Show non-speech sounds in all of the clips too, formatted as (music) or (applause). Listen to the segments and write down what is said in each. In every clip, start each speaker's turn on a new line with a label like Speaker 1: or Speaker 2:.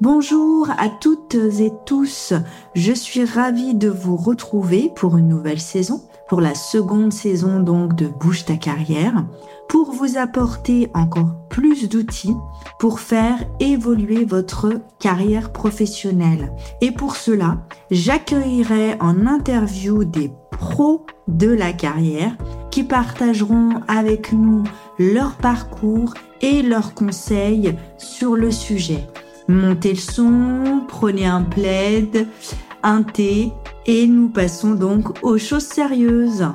Speaker 1: Bonjour à toutes et tous, je suis ravie de vous retrouver pour une nouvelle saison, pour la seconde saison donc de Bouge ta carrière, pour vous apporter encore plus d'outils pour faire évoluer votre carrière professionnelle. Et pour cela, j'accueillerai en interview des pros de la carrière qui partageront avec nous leur parcours et leurs conseils sur le sujet. Montez le son, prenez un plaid, un thé et nous passons donc aux choses sérieuses.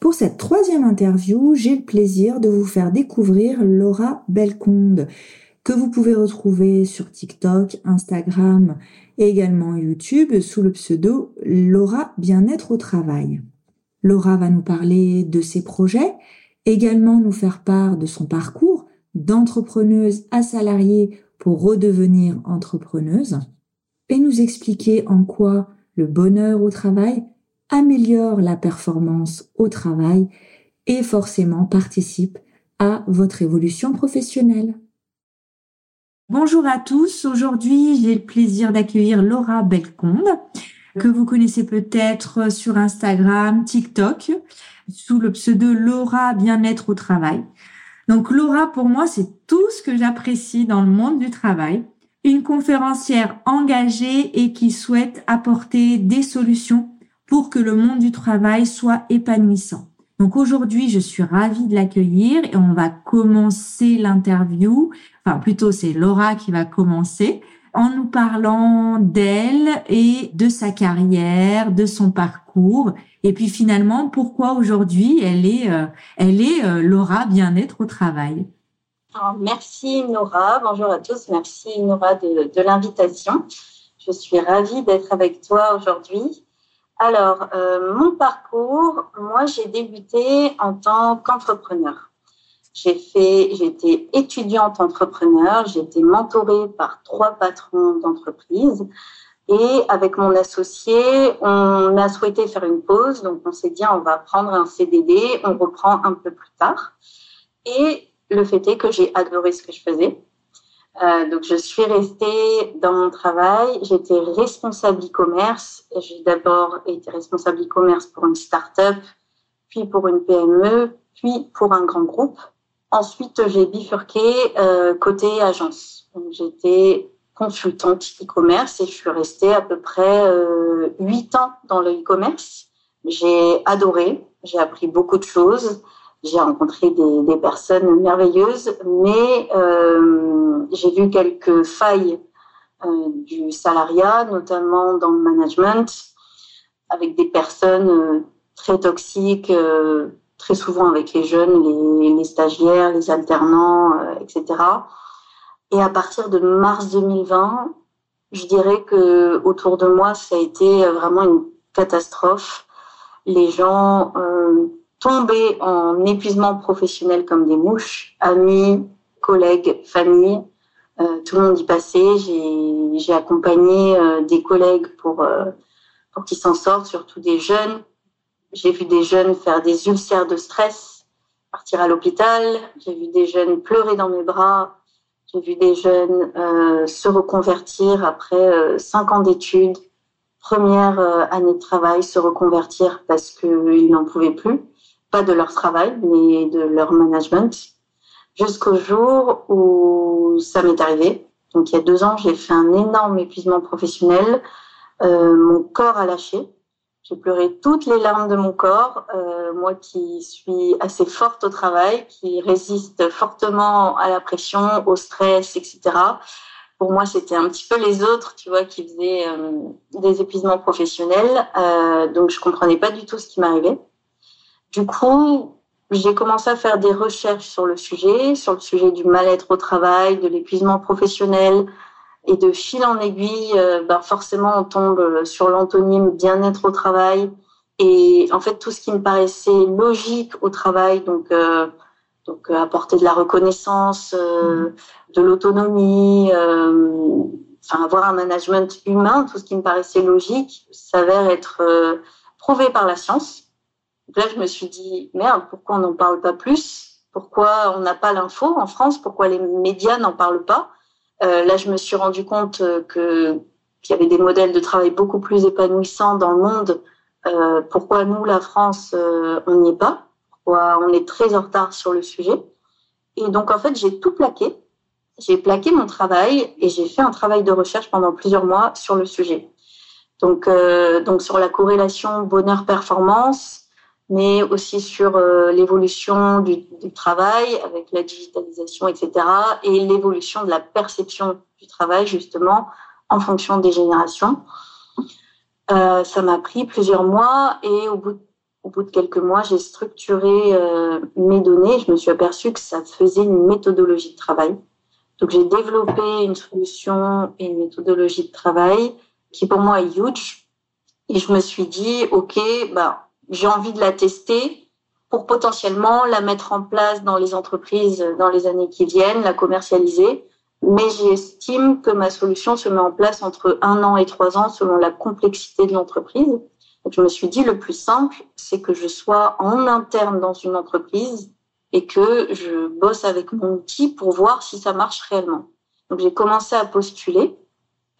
Speaker 1: Pour cette troisième interview, j'ai le plaisir de vous faire découvrir Laura Belconde, que vous pouvez retrouver sur TikTok, Instagram et également YouTube sous le pseudo Laura Bien-être au travail. Laura va nous parler de ses projets, également nous faire part de son parcours d'entrepreneuse à salariée pour redevenir entrepreneuse et nous expliquer en quoi le bonheur au travail améliore la performance au travail et forcément participe à votre évolution professionnelle. Bonjour à tous, aujourd'hui j'ai le plaisir d'accueillir Laura Belconde que vous connaissez peut-être sur Instagram, TikTok sous le pseudo Laura Bien-être au travail. Donc Laura, pour moi, c'est tout ce que j'apprécie dans le monde du travail. Une conférencière engagée et qui souhaite apporter des solutions pour que le monde du travail soit épanouissant. Donc aujourd'hui, je suis ravie de l'accueillir et on va commencer l'interview. Enfin, plutôt, c'est Laura qui va commencer en nous parlant d'elle et de sa carrière, de son parcours, et puis finalement pourquoi aujourd'hui elle est, euh, elle est euh, Laura bien-être au travail?
Speaker 2: merci Nora, bonjour à tous, merci Nora de, l'invitation. Je suis ravie d'être avec toi aujourd'hui. Alors, euh, mon parcours, moi j'ai débuté en tant qu'entrepreneur. J'ai fait, été étudiante entrepreneur, j'ai été mentorée par trois patrons d'entreprise. Et avec mon associé, on a souhaité faire une pause. Donc, on s'est dit, on va prendre un CDD, on reprend un peu plus tard. Et le fait est que j'ai adoré ce que je faisais. Euh, donc, je suis restée dans mon travail. J'étais responsable e-commerce. J'ai d'abord été responsable e-commerce pour une start-up, puis pour une PME, puis pour un grand groupe. Ensuite, j'ai bifurqué euh, côté agence. J'étais consultante e-commerce et je suis restée à peu près euh, huit ans dans le e-commerce. J'ai adoré, j'ai appris beaucoup de choses, j'ai rencontré des, personnes merveilleuses, mais euh, j'ai vu quelques failles du salariat, notamment dans le management, avec des personnes très toxiques très souvent avec les jeunes, les, stagiaires, les alternants, euh, etc. Et à partir de mars 2020, je dirais que autour de moi, ça a été vraiment une catastrophe. Les gens euh, tombaient en épuisement professionnel comme des mouches, amis, collègues, famille. Euh, tout le monde y passait. J'ai accompagné des collègues pour qu'ils s'en sortent, surtout des jeunes j'ai vu des jeunes faire des ulcères de stress, partir à l'hôpital. J'ai vu des jeunes pleurer dans mes bras. J'ai vu des jeunes euh, se reconvertir après euh, cinq ans d'études, première euh, année de travail, se reconvertir parce qu'ils n'en pouvaient plus, pas de leur travail, mais de leur management, jusqu'au jour où ça m'est arrivé. Donc il y a deux ans, j'ai fait un énorme épuisement professionnel. mon corps a lâché. J'ai pleuré toutes les larmes de mon corps, euh, moi qui suis assez forte au travail, qui résiste fortement à la pression, au stress, etc. Pour moi, c'était un petit peu les autres, tu vois, qui faisaient euh, des épuisements professionnels. Euh, donc, je comprenais pas du tout ce qui m'arrivait. Du coup, j'ai commencé à faire des recherches sur le sujet, sur le sujet du mal-être au travail, de l'épuisement professionnel, et de fil en aiguille, euh, ben forcément, on tombe euh, sur l'antonyme bien-être au travail. Et en fait, tout ce qui me paraissait logique au travail, donc, euh, donc apporter de la reconnaissance, mmh. de l'autonomie, enfin avoir un management humain, tout ce qui me paraissait logique s'avère être prouvé par la science. Donc là, je me suis dit, merde, pourquoi on n'en parle pas plus? Pourquoi on n'a pas l'info en France? Pourquoi les médias n'en parlent pas? Là, je me suis rendu compte que qu'il y avait des modèles de travail beaucoup plus épanouissants dans le monde. pourquoi nous, la France, on n'y est pas? Pourquoi on est très en retard sur le sujet? Et donc, en fait, j'ai tout plaqué j'ai plaqué mon travail et j'ai fait un travail de recherche pendant plusieurs mois sur le sujet. Donc, euh, donc sur la corrélation bonheur-performance, mais aussi sur euh, l'évolution du, du, travail avec la digitalisation, etc., et l'évolution de la perception du travail justement en fonction des générations. Euh, ça m'a pris plusieurs mois et au bout, au bout de quelques mois, j'ai structuré euh, mes données. Je me suis aperçue que ça faisait une méthodologie de travail donc j'ai développé une solution et une méthodologie de travail qui pour moi est huge. Et je me suis dit, OK, bah, j'ai envie de la tester pour potentiellement la mettre en place dans les entreprises dans les années qui viennent, la commercialiser. Mais j'estime que ma solution se met en place entre un an et trois ans selon la complexité de l'entreprise. Donc je me suis dit, le plus simple, c'est que je sois en interne dans une entreprise et que je bosse avec mon outil pour voir si ça marche réellement. Donc j'ai commencé à postuler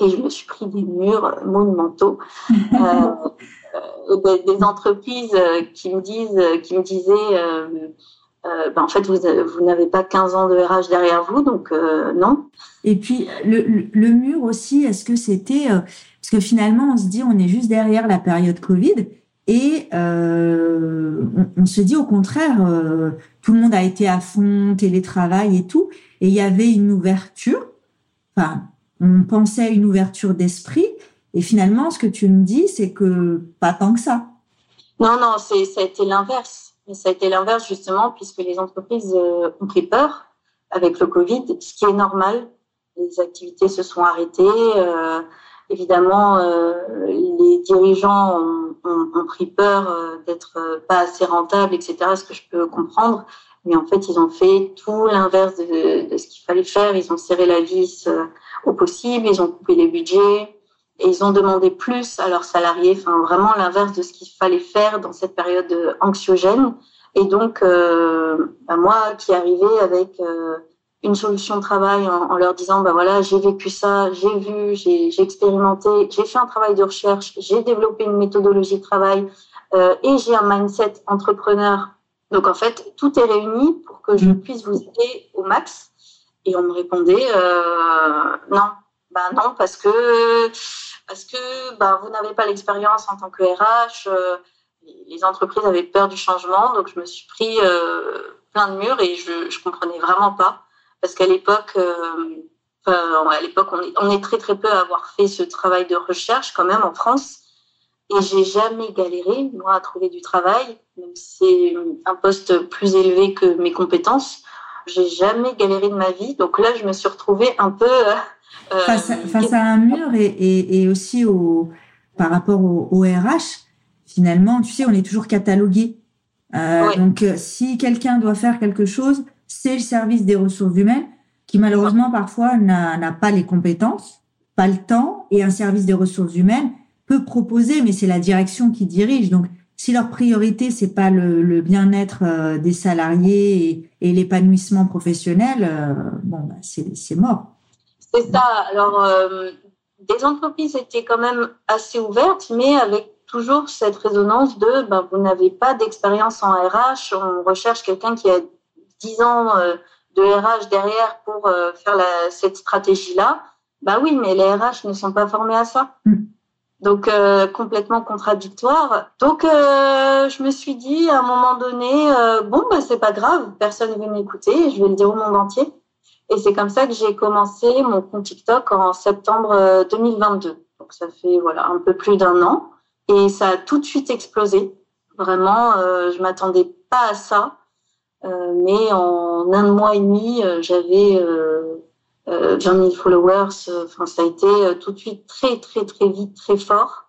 Speaker 2: et je me suis pris des murs monumentaux, (laughs) euh, euh, des, entreprises qui me disent, qui me disaient, euh, euh ben en fait vous, n'avez pas 15 ans de RH derrière vous, donc non.
Speaker 1: Et puis le, mur aussi, est-ce que c'était parce que finalement on se dit on est juste derrière la période Covid et euh, on, se dit au contraire, euh, tout le monde a été à fond, télétravail et tout, et il y avait une ouverture. Enfin, on pensait à une ouverture d'esprit, et finalement, ce que tu me dis, c'est que pas tant que ça.
Speaker 2: Non, non, ça a été l'inverse. Ça a été l'inverse justement, puisque les entreprises euh, ont pris peur avec le Covid, ce qui est normal. Les activités se sont arrêtées. Euh, évidemment, euh, les dirigeants ont, pris peur d'être pas assez rentables, etc. Ce que je peux comprendre. Mais en fait, ils ont fait tout l'inverse de, ce qu'il fallait faire. Ils ont serré la vis au possible. Ils ont coupé les budgets. Et ils ont demandé plus à leurs salariés. Enfin, vraiment l'inverse de ce qu'il fallait faire dans cette période anxiogène. Et donc, euh, bah, moi qui arrivais avec euh, une solution de travail en, leur disant bah voilà j'ai vécu ça j'ai vu j'ai expérimenté j'ai fait un travail de recherche j'ai développé une méthodologie de travail euh, et j'ai un mindset entrepreneur donc en fait tout est réuni pour que je puisse vous aider au max et on me répondait euh, non bah non parce que parce que bah vous n'avez pas l'expérience en tant que RH euh, les entreprises avaient peur du changement donc je me suis pris euh, plein de murs et je je comprenais vraiment pas parce qu'à l'époque, euh, à l'époque, on est, on est, très très peu à avoir fait ce travail de recherche quand même en France. Et j'ai jamais galéré moi à trouver du travail, même si c'est un poste plus élevé que mes compétences. J'ai jamais galéré de ma vie. Donc là, je me suis retrouvée un peu
Speaker 1: euh, face, à, face, à, un mur et, et, et, aussi au par rapport au, au, RH. Finalement, tu sais, on est toujours catalogué. Euh, Donc, euh, si quelqu'un doit faire quelque chose, c'est le service des ressources humaines qui malheureusement parfois n'a pas les compétences, pas le temps, et un service des ressources humaines peut proposer, mais c'est la direction qui dirige. Donc, si leur priorité c'est pas le, bien-être euh, des salariés et, l'épanouissement professionnel, euh, bon, bah, c'est mort.
Speaker 2: C'est ça. Alors, euh, des entreprises étaient quand même assez ouvertes, mais avec toujours cette résonance de ben, vous n'avez pas d'expérience en RH, on recherche quelqu'un qui a 10 ans euh, de RH derrière pour euh, faire la, cette stratégie-là, bah oui, mais les RH ne sont pas formés à ça. Mm. Donc euh, complètement contradictoire. Donc je me suis dit à un moment donné, bon bah c'est pas grave, personne ne veut m'écouter, je vais le dire au monde entier. Et c'est comme ça que j'ai commencé mon compte TikTok en septembre 2022. Donc ça fait voilà un peu plus d'un an et ça a tout de suite explosé. Vraiment, je m'attendais pas à ça. Euh, mais en un mois et demi, euh, j'avais 20 euh, 000 followers. Enfin, ça a été tout de suite très, très, très vite, très fort.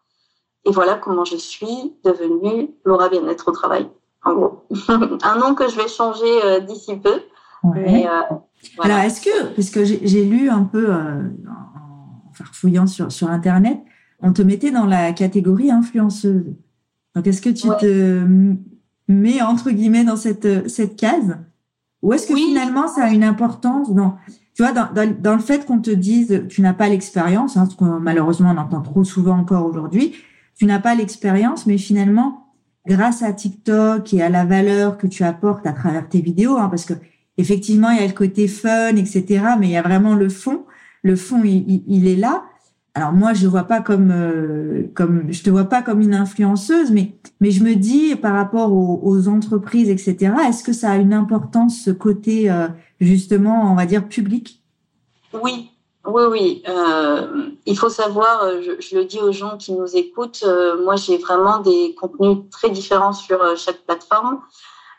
Speaker 2: Et voilà comment je suis devenue Laura Bien-être au travail, en gros. (laughs) un nom que je vais changer d'ici peu. Mais,
Speaker 1: Alors, est-ce que, parce que j'ai lu un peu en farfouillant sur, sur Internet, on te mettait dans la catégorie influenceuse. Donc, est-ce que tu te mais entre guillemets dans cette, cette case? Ou est-ce que finalement ça a une importance dans, tu vois, dans, dans, le fait qu'on te dise tu n'as pas l'expérience, hein, ce que malheureusement on entend trop souvent encore aujourd'hui, tu n'as pas l'expérience, mais finalement, grâce à TikTok et à la valeur que tu apportes à travers tes vidéos, hein, parce que effectivement il y a le côté fun, etc., mais il y a vraiment le fond. Le fond, il, est là alors moi je vois pas comme euh, comme je te vois pas comme une influenceuse mais mais je me dis par rapport aux, entreprises etc est-ce que ça a une importance ce côté euh, justement on va dire public?
Speaker 2: Oui oui oui euh, il faut savoir je, le dis aux gens qui nous écoutent moi j'ai vraiment des contenus très différents sur chaque plateforme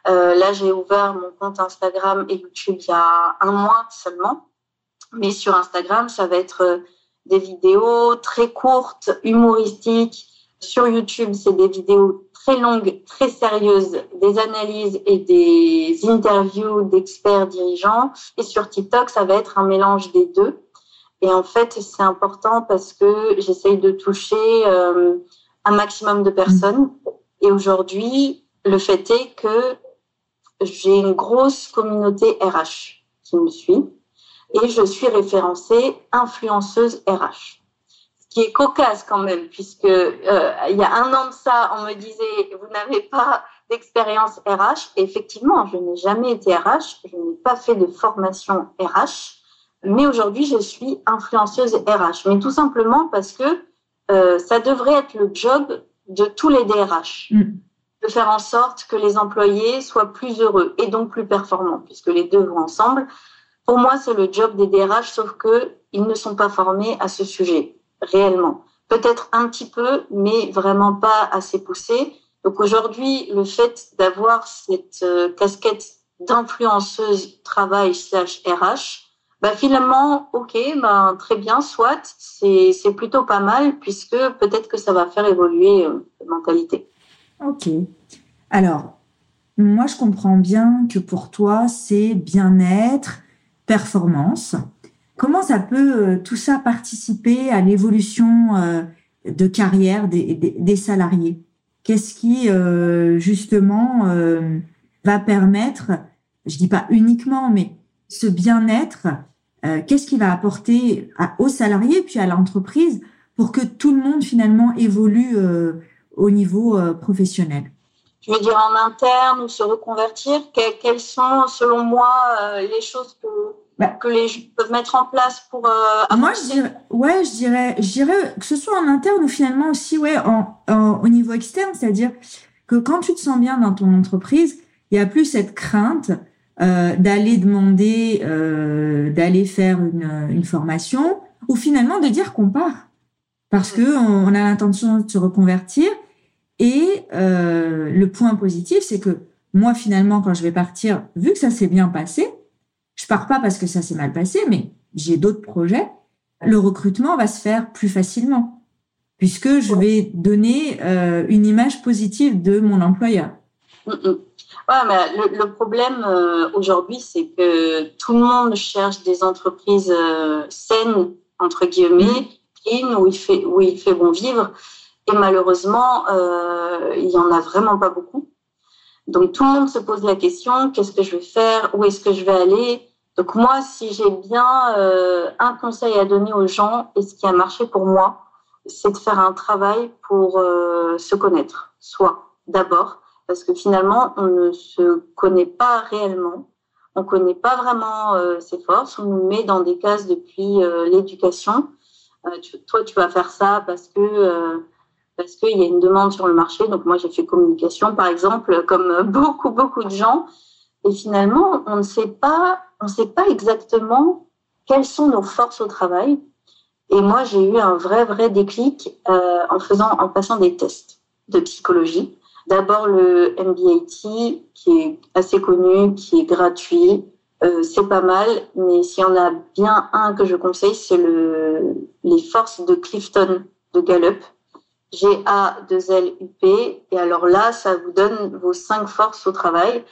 Speaker 2: là j'ai ouvert mon compte Instagram et YouTube il y a un mois seulement mais sur Instagram ça va être des vidéos très courtes, humoristiques. Sur YouTube, c'est des vidéos très longues, très sérieuses, des analyses et des interviews d'experts dirigeants. Et sur TikTok, ça va être un mélange des deux. Et en fait, c'est important parce que j'essaye de toucher euh, un maximum de personnes. Et aujourd'hui, le fait est que j'ai une grosse communauté RH qui me suit et je suis référencée influenceuse RH. Ce qui est cocasse quand même, puisque euh, il y a un an de ça, on me disait vous n'avez pas d'expérience RH. Effectivement, je n'ai jamais été RH, je n'ai pas fait de formation RH, mais aujourd'hui je suis influenceuse RH. Mais tout simplement parce que euh, ça devrait être le job de tous les DRH. Mm. De faire en sorte que les employés soient plus heureux et donc plus performants, puisque les deux vont ensemble. Pour moi, c'est le job des DRH, sauf que ils ne sont pas formés à ce sujet réellement. Peut-être un petit peu, mais vraiment pas assez poussé. Donc aujourd'hui, le fait d'avoir cette euh, casquette d'influenceuse travail slash RH, bah finalement, ok, bah très bien, soit, c'est plutôt pas mal puisque peut-être que ça va faire évoluer euh, la mentalité.
Speaker 1: Ok. Alors, moi, je comprends bien que pour toi, c'est bien-être, performance. Comment ça peut euh, tout ça participer à l'évolution euh, de carrière des, salariés? Qu'est-ce qui euh, justement va permettre, je dis pas uniquement, mais ce bien-être, qu'est-ce qui va apporter aux salariés puis à l'entreprise pour que tout le monde finalement évolue au niveau professionnel.
Speaker 2: Tu veux dire en interne ou se reconvertir? Quelles sont, selon moi, euh, les choses que, bah. que les gens peuvent mettre en place pour
Speaker 1: euh, Moi, je dirais, ouais, je dirais, je dirais que ce soit en interne ou finalement aussi, ouais, en, au niveau externe, c'est-à-dire que quand tu te sens bien dans ton entreprise, il y a plus cette crainte euh, d'aller demander, euh, d'aller faire une, une formation ou finalement de dire qu'on part. Parce mm. que on a l'intention de se reconvertir et euh, le point positif, c'est que moi, finalement, quand je vais partir, vu que ça s'est bien passé, je pars pas parce que ça s'est mal passé, mais j'ai d'autres projets. Le recrutement va se faire plus facilement puisque je vais donner euh, une image positive de mon employeur.
Speaker 2: Mm, mm. Ouais, mais le, problème euh, aujourd'hui, c'est que tout le monde cherche des entreprises euh, saines entre guillemets, clean, où il fait où il fait bon vivre. Et malheureusement, euh, il y en a vraiment pas beaucoup. Donc tout le monde se pose la question qu'est-ce que je vais faire? Où est-ce que je vais aller? Donc moi, si j'ai bien euh, un conseil à donner aux gens et ce qui a marché pour moi, c'est de faire un travail pour euh, se connaître, soit d'abord, parce que finalement, on ne se connaît pas réellement. On ne connaît pas vraiment ses forces. On nous met dans des cases depuis l'éducation. toi, tu vas faire ça parce que parce qu'il y a une demande sur le marché. Donc moi, j'ai fait communication, par exemple, comme (laughs) beaucoup, beaucoup de gens. Et finalement, on ne sait pas, on sait pas exactement quelles sont nos forces au travail. Et moi, j'ai eu un vrai, vrai déclic euh, en faisant, en passant des tests de psychologie. D'abord le MBAT, qui est assez connu, qui est gratuit. Euh, c'est pas mal, mais s'il y en a bien un que je conseille, c'est le, les forces de Clifton de Gallup G-A-2-L-U-P. Et alors là, ça vous donne vos cinq forces au travail.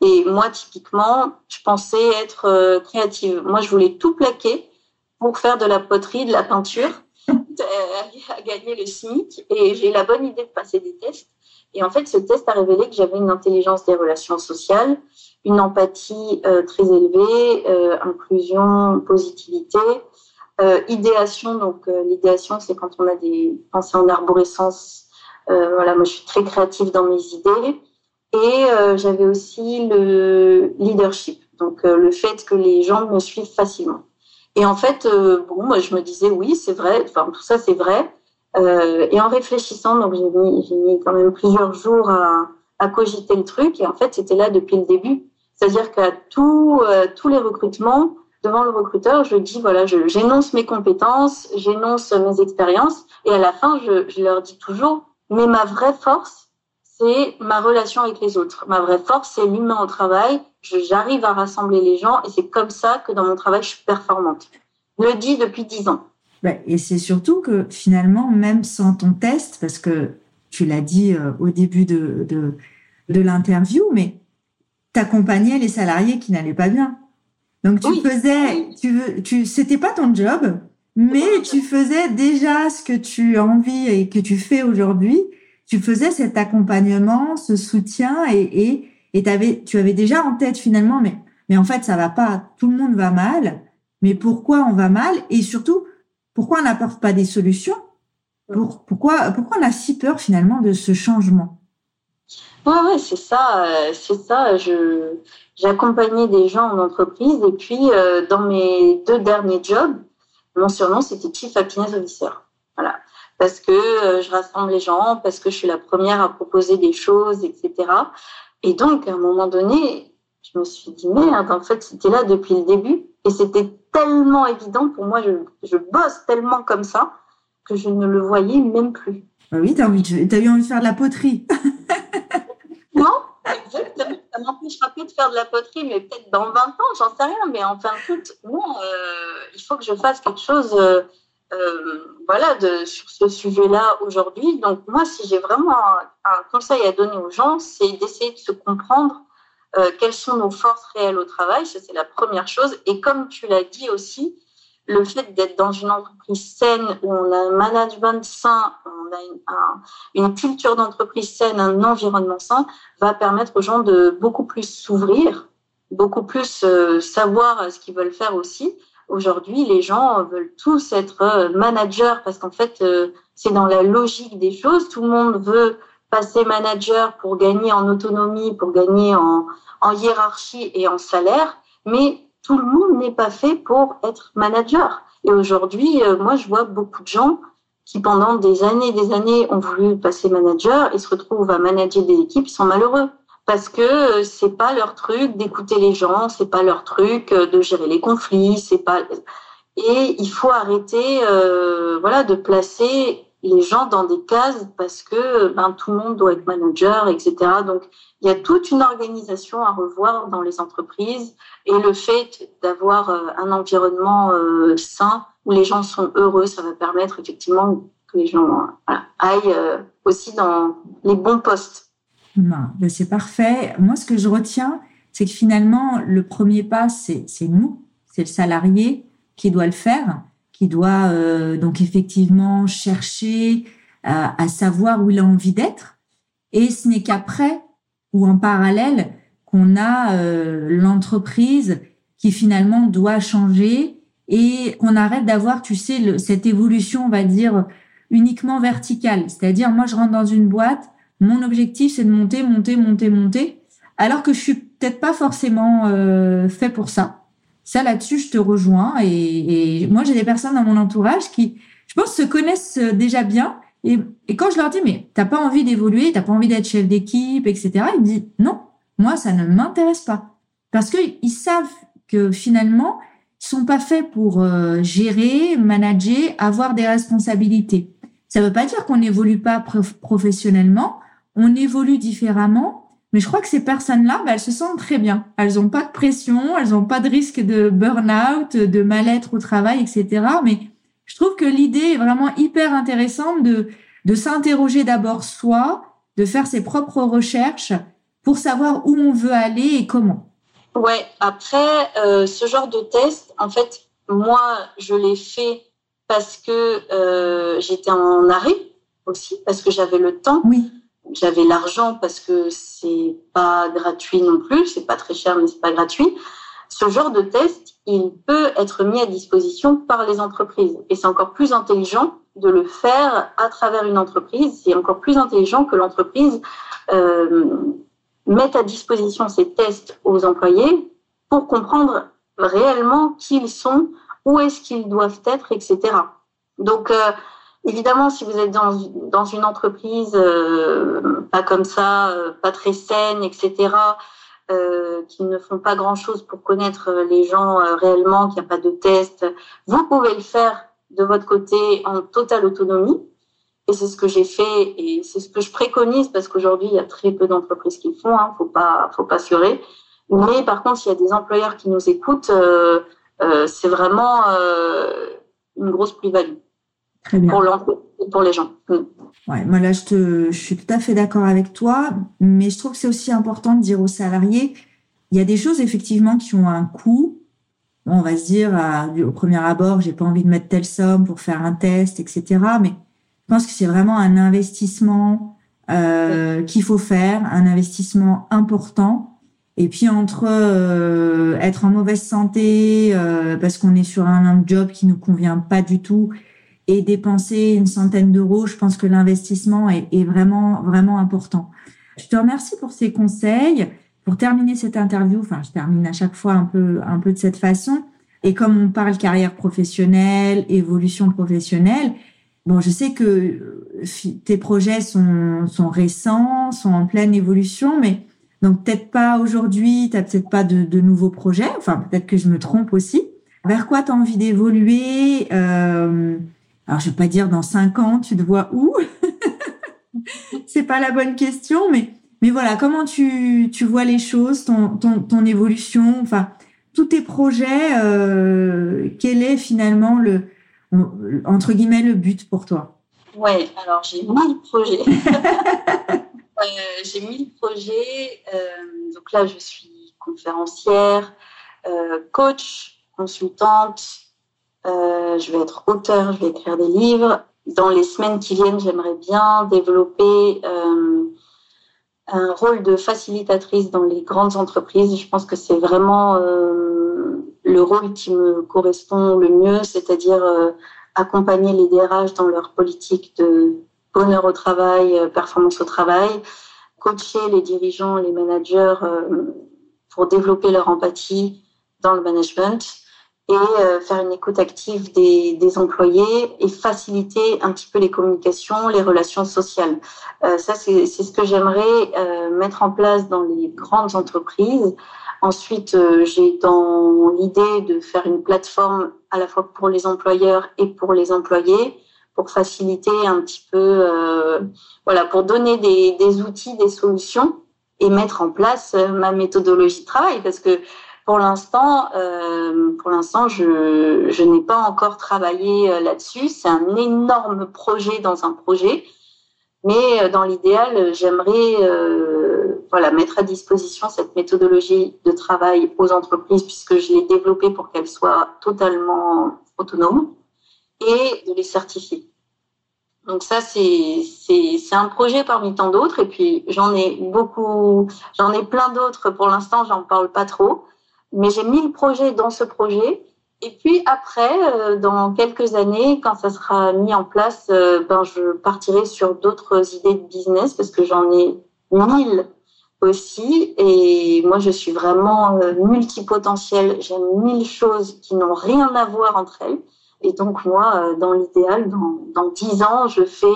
Speaker 2: Et moi, typiquement, je pensais être euh, créative. Moi, je voulais tout plaquer pour faire de la poterie, de la peinture, (laughs) à gagner le SMIC. Et j'ai la bonne idée de passer des tests. Et en fait, ce test a révélé que j'avais une intelligence des relations sociales, une empathie très élevée, inclusion, positivité, idéation. Donc l'idéation, c'est quand on a des pensées en arborescence. voilà, moi je suis très créative dans mes idées. Et j'avais aussi le leadership, donc le fait que les gens me suivent facilement. Et en fait, euh, bon, moi, je me disais, oui, c'est vrai, enfin, tout ça, c'est vrai. Euh, et en réfléchissant, donc j'ai mis, mis quand même plusieurs jours à, à cogiter le truc. Et en fait, c'était là depuis le début. C'est-à-dire qu'à euh, tous les recrutements, devant le recruteur, je dis, voilà, j'énonce mes compétences, j'énonce mes expériences. Et à la fin, je, leur dis toujours, mais ma vraie force, c'est ma relation avec les autres. Ma vraie force, c'est l'humain au travail j'arrive à rassembler les gens et c'est comme ça que dans mon travail, je suis performante. Je le dis depuis dix ans.
Speaker 1: Et c'est surtout que finalement, même sans ton test, parce que tu l'as dit euh, au début de, de, de l'interview, mais tu accompagnais les salariés qui n'allaient pas bien. Donc tu faisais, tu veux, tu, c'était pas ton job, mais tu faisais déjà ce que tu as envie et que tu fais aujourd'hui. Tu faisais cet accompagnement, ce soutien et, et et avais, tu avais déjà en tête finalement, mais, mais en fait, ça va pas, tout le monde va mal, mais pourquoi on va mal? Et surtout, pourquoi on n'apporte pas des solutions? Pour, pourquoi, pourquoi on a si peur finalement de ce changement?
Speaker 2: Ouais, c'est ça, euh, c'est ça. Je, j'ai accompagné des gens en entreprise et puis euh, dans mes deux derniers jobs, mon surnom c'était Chief Happiness Officer. Voilà, parce que euh, je rassemble les gens, parce que je suis la première à proposer des choses, etc. Et donc, à un moment donné, je me suis dit, merde, en fait, c'était là depuis le début. Et c'était tellement évident pour moi, je, bosse tellement comme ça que je ne le voyais même plus.
Speaker 1: Bah oui, tu as, as, eu envie de faire de la poterie. (laughs)
Speaker 2: Ça m'empêchera plus de faire de la poterie, mais peut-être dans 20 ans, j'en sais rien. Mais en fin de compte, euh, il faut que je fasse quelque chose. Euh, euh, voilà, sur ce sujet-là aujourd'hui. Donc moi, si j'ai vraiment un, conseil à donner aux gens, c'est d'essayer de se comprendre quelles sont nos forces réelles au travail. Ça, c'est la première chose. Et comme tu l'as dit aussi, le fait d'être dans une entreprise saine où on a un management sain, on a une, un, une culture d'entreprise saine, un environnement sain, va permettre aux gens de beaucoup plus s'ouvrir, beaucoup plus euh, savoir ce qu'ils veulent faire aussi Aujourd'hui, les gens veulent tous être euh, managers parce qu'en fait, euh, c'est dans la logique des choses. Tout le monde veut passer manager pour gagner en autonomie, pour gagner en, en hiérarchie et en salaire, mais tout le monde n'est pas fait pour être manager. Et aujourd'hui, euh, moi, je vois beaucoup de gens qui, pendant des années et des années, ont voulu passer manager et se retrouvent à manager des équipes, ils sont malheureux parce que euh, c'est pas leur truc d'écouter les gens, c'est pas leur truc euh, de gérer les conflits, c'est pas et il faut arrêter voilà de placer les gens dans des cases parce que ben tout le monde doit être manager, etc. Donc il y a toute une organisation à revoir dans les entreprises et le fait d'avoir un environnement sain où les gens sont heureux, ça va permettre effectivement que les gens aillent aussi dans les bons postes.
Speaker 1: Ben, c'est parfait. Moi, ce que je retiens, c'est que finalement, le premier pas, c'est nous, c'est le salarié qui doit le faire, qui doit euh, donc effectivement chercher à, à, savoir où il a envie d'être. Et ce n'est qu'après ou en parallèle qu'on a euh, l'entreprise qui finalement doit changer et qu'on arrête d'avoir, tu sais, le, cette évolution, on va dire, uniquement verticale. C'est-à-dire, moi, je rentre dans une boîte, mon objectif, c'est de monter, monter, monter, monter, alors que je suis peut-être pas forcément euh, fait pour ça. Ça, là-dessus, je te rejoins. Et, et moi, j'ai des personnes dans mon entourage qui, je pense, se connaissent euh, déjà bien. Et, et quand je leur dis, mais t'as pas envie d'évoluer, t'as pas envie d'être chef d'équipe, etc., ils me disent, non, moi, ça ne m'intéresse pas. Parce que ils savent que finalement, ils sont pas faits pour euh, gérer, manager, avoir des responsabilités. Ça veut pas dire qu'on n'évolue pas professionnellement, on évolue différemment, mais je crois que ces personnes-là, bah, elles se sentent très bien. Elles n'ont pas de pression, elles n'ont pas de risque de burn-out, de mal-être au travail, etc. Mais je trouve que l'idée est vraiment hyper intéressante de, de s'interroger d'abord soi, de faire ses propres recherches pour savoir où on veut aller et comment.
Speaker 2: Ouais, après, euh, ce genre de test, en fait, moi, je l'ai fait parce que euh, j'étais en arrêt aussi, parce que j'avais le temps.
Speaker 1: Oui
Speaker 2: j'avais l'argent parce que c'est pas gratuit non plus, c'est pas très cher mais c'est pas gratuit. Ce genre de test, il peut être mis à disposition par les entreprises et c'est encore plus intelligent de le faire à travers une entreprise. C'est encore plus intelligent que l'entreprise euh, mette à disposition ces tests aux employés pour comprendre réellement qui ils sont, où est-ce qu'ils doivent être, etc. Donc, euh, évidemment, si vous êtes dans, dans une entreprise euh, pas comme ça, euh, pas très saine, etc., euh, qui ne font pas grand-chose pour connaître les gens euh, réellement, qu'il n'y a pas de test, vous pouvez le faire de votre côté en totale autonomie. Et c'est ce que j'ai fait et c'est ce que je préconise parce qu'aujourd'hui, il y a très peu d'entreprises qui le font. Hein, faut pas, faut pas. Mais par contre, s'il y a des employeurs qui nous écoutent, euh, c'est vraiment une grosse plus-value pour l'emploi et pour les gens. Mm.
Speaker 1: Ouais, moi là, je, te, je suis tout à fait d'accord avec toi, mais je trouve que c'est aussi important de dire aux salariés, il y a des choses effectivement qui ont un coût. on va se dire au premier abord, j'ai pas envie de mettre telle somme pour faire un test, etc. Mais je pense que c'est vraiment un investissement euh, qu'il faut faire, un investissement important. Et puis entre euh, être en mauvaise santé euh, parce qu'on est sur un, job qui nous convient pas du tout et dépenser une centaine d'euros, je pense que l'investissement est, vraiment vraiment important. Je te remercie pour ces conseils. Pour terminer cette interview, enfin je termine à chaque fois un peu un peu de cette façon. Et comme on parle carrière professionnelle, évolution professionnelle, Bon, je sais que euh, tes projets sont, sont récents, sont en pleine évolution, mais donc peut-être pas aujourd'hui, tu n'as peut-être pas de, de, nouveaux projets, enfin peut-être que je me trompe aussi. Vers quoi tu as envie d'évoluer euh, Alors je ne vais pas dire dans cinq ans, tu te vois où? (laughs) C'est pas la bonne question, mais, mais voilà, comment tu, tu vois les choses, ton, ton, ton évolution, enfin tous tes projets, euh, quel est finalement le, entre guillemets, le but pour toi?
Speaker 2: Ouais, alors j'ai mille projets. (laughs) euh, j'ai mille projets. Euh, donc là, je suis conférencière, coach, consultante. Euh, je vais être auteur, je vais écrire des livres. Dans les semaines qui viennent, j'aimerais bien développer euh, un rôle de facilitatrice dans les grandes entreprises. Je pense que c'est vraiment euh, le rôle qui me correspond le mieux, c'est-à-dire accompagner les DRH dans leur politique de bonheur au travail, performance au travail, coacher les dirigeants, les managers pour développer leur empathie dans le management et euh, faire une écoute active des, des, employés et faciliter un petit peu les communications, les relations sociales. Euh, ça, c'est ce que j'aimerais euh, mettre en place dans les grandes entreprises. Ensuite, euh, j'ai dans l'idée de faire une plateforme à la fois pour les employeurs et pour les employés pour faciliter un petit peu, euh, voilà, pour donner des, des, outils, des solutions et mettre en place ma méthodologie de travail parce que pour l'instant, euh, pour l'instant, je, je n'ai pas encore travaillé euh, là-dessus. C'est un énorme projet dans un projet, mais euh, dans l'idéal, j'aimerais voilà mettre à disposition cette méthodologie de travail aux entreprises puisque je l'ai développée pour qu'elles soient totalement autonomes et de les certifier. Donc ça, c'est c'est un projet parmi tant d'autres. Et puis j'en ai beaucoup, j'en ai plein d'autres. Pour l'instant, j'en parle pas trop mais j'ai mis le projet dans ce projet. Et puis après, euh, dans quelques années, quand ça sera mis en place, euh, ben je partirai sur d'autres idées de business parce que j'en ai mille aussi. Et moi, je suis vraiment euh, multipotentielle. J'aime mille choses qui n'ont rien à voir entre elles. Et donc moi, dans l'idéal, dans dix ans, je fais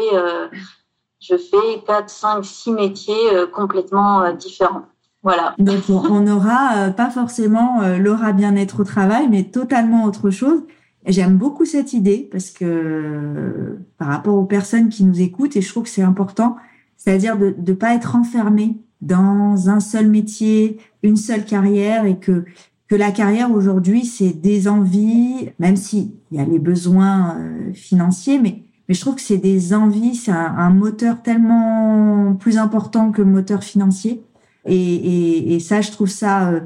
Speaker 2: je fais quatre, cinq, six métiers complètement différents. Voilà.
Speaker 1: Donc on n'aura euh, pas forcément euh, l'aura bien-être au travail, mais totalement autre chose. J'aime beaucoup cette idée parce que euh, par rapport aux personnes qui nous écoutent, et je trouve que c'est important, c'est-à-dire de ne pas être enfermé dans un seul métier, une seule carrière, et que que la carrière aujourd'hui c'est des envies, même si il y a les besoins financiers, mais mais je trouve que c'est des envies, c'est un, un moteur tellement plus important que le moteur financier et, et, et, ça, je trouve ça euh,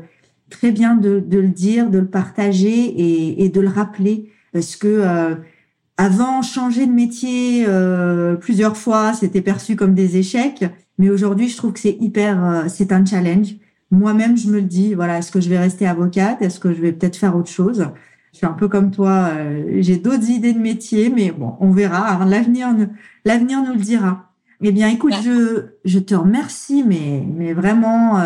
Speaker 1: très bien de, de, le dire, de le partager et, et, de le rappeler, parce que euh, avant, changer de métier euh, plusieurs fois, c'était perçu comme des échecs. Mais aujourd'hui, je trouve que c'est hyper, euh, c'est un challenge. Moi-même, je me le dis, voilà, est-ce que je vais rester avocate? Est-ce que je vais peut-être faire autre chose? Je suis un peu comme toi, euh, j'ai d'autres idées de métier, mais bon, on verra. L'avenir, l'avenir nous le dira. Eh bien, écoute, je, je te remercie, mais, mais vraiment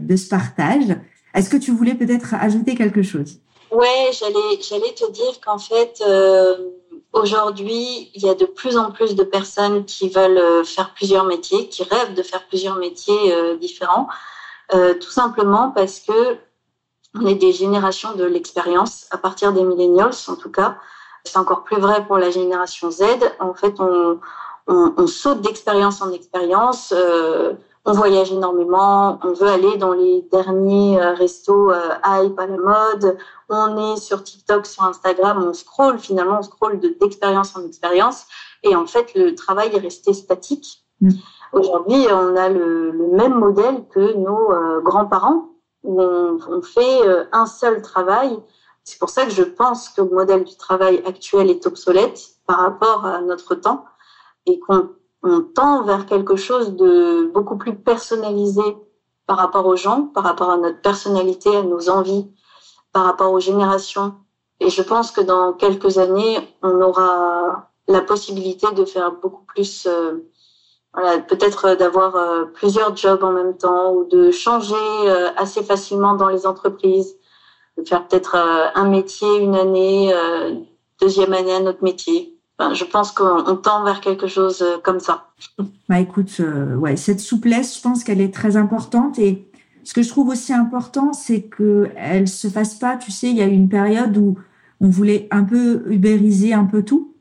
Speaker 1: de ce partage. Est-ce que tu voulais peut-être ajouter quelque chose?
Speaker 2: Ouais, j'allais, j'allais te dire qu'en fait, euh, aujourd'hui, il y a de plus en plus de personnes qui veulent euh, faire plusieurs métiers, qui rêvent de faire plusieurs métiers euh, différents, tout simplement parce que on est des générations de l'expérience, à partir des millennials en tout cas. C'est encore plus vrai pour la génération Z. En fait, on, on, on saute d'expérience en expérience on voyage énormément, on veut aller dans les derniers euh, restos euh, hype à la mode, on est sur TikTok, sur Instagram, on scroll finalement, on scroll d'expérience en expérience, et en fait le travail est resté statique. Mm. Aujourd'hui, on a le, même modèle que nos euh, grands-parents, où on, on fait un seul travail. C'est pour ça que je pense que le modèle du travail actuel est obsolète par rapport à notre temps et qu'on on tend vers quelque chose de beaucoup plus personnalisé par rapport aux gens, par rapport à notre personnalité, à nos envies, par rapport aux générations. Et je pense que dans quelques années, on aura la possibilité de faire beaucoup plus, euh, voilà, peut-être d'avoir euh, plusieurs jobs en même temps ou de changer euh, assez facilement dans les entreprises, de faire peut-être un métier une année, deuxième année un autre métier je pense qu'on tend vers quelque chose euh, comme ça.
Speaker 1: Bah écoute, euh, ouais, cette souplesse, je pense qu'elle est très importante et ce que je trouve aussi important, c'est que elle se fasse pas. Tu sais, il y a eu une période où on voulait un peu ubériser un peu tout,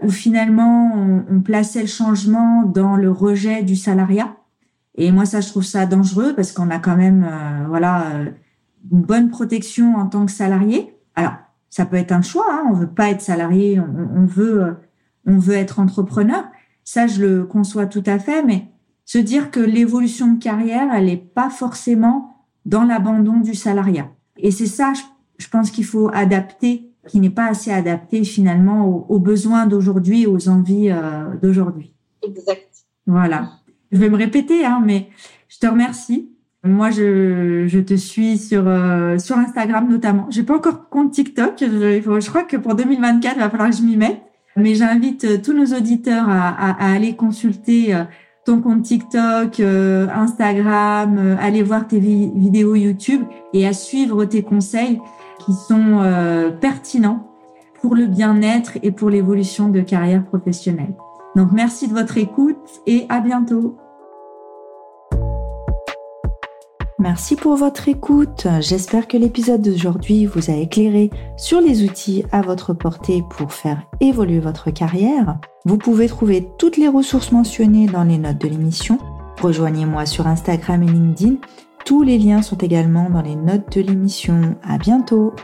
Speaker 1: où finalement on, plaçait le changement dans le rejet du salariat. Et moi, ça, je trouve ça dangereux parce qu'on a quand même, euh, voilà, une bonne protection en tant que salarié. Alors, ça peut être un choix. Hein, on veut pas être salarié, on, on veut on veut être entrepreneur. Ça, je le conçois tout à fait, mais se dire que l'évolution de carrière, elle n'est pas forcément dans l'abandon du salariat. Et c'est ça, je, pense qu'il faut adapter, qui n'est pas assez adapté finalement aux, besoins d'aujourd'hui, aux envies euh, d'aujourd'hui.
Speaker 2: Exact.
Speaker 1: Voilà. Je vais me répéter, hein, mais je te remercie. Moi, je, je te suis sur euh, sur Instagram notamment. J'ai pas encore compte TikTok. Je, crois que pour 2024, il va falloir que je m'y mette. Mais j'invite euh, tous nos auditeurs à, à, aller consulter euh, ton compte TikTok, euh, Instagram, aller voir tes vidéos YouTube et à suivre tes conseils qui sont pertinents pour le bien-être et pour l'évolution de carrière professionnelle. Donc merci de votre écoute et à bientôt. Merci pour votre écoute. J'espère que l'épisode d'aujourd'hui vous a éclairé sur les outils à votre portée pour faire évoluer votre carrière. Vous pouvez trouver toutes les ressources mentionnées dans les notes de l'émission. Rejoignez-moi sur Instagram et LinkedIn. Tous les liens sont également dans les notes de l'émission. À bientôt!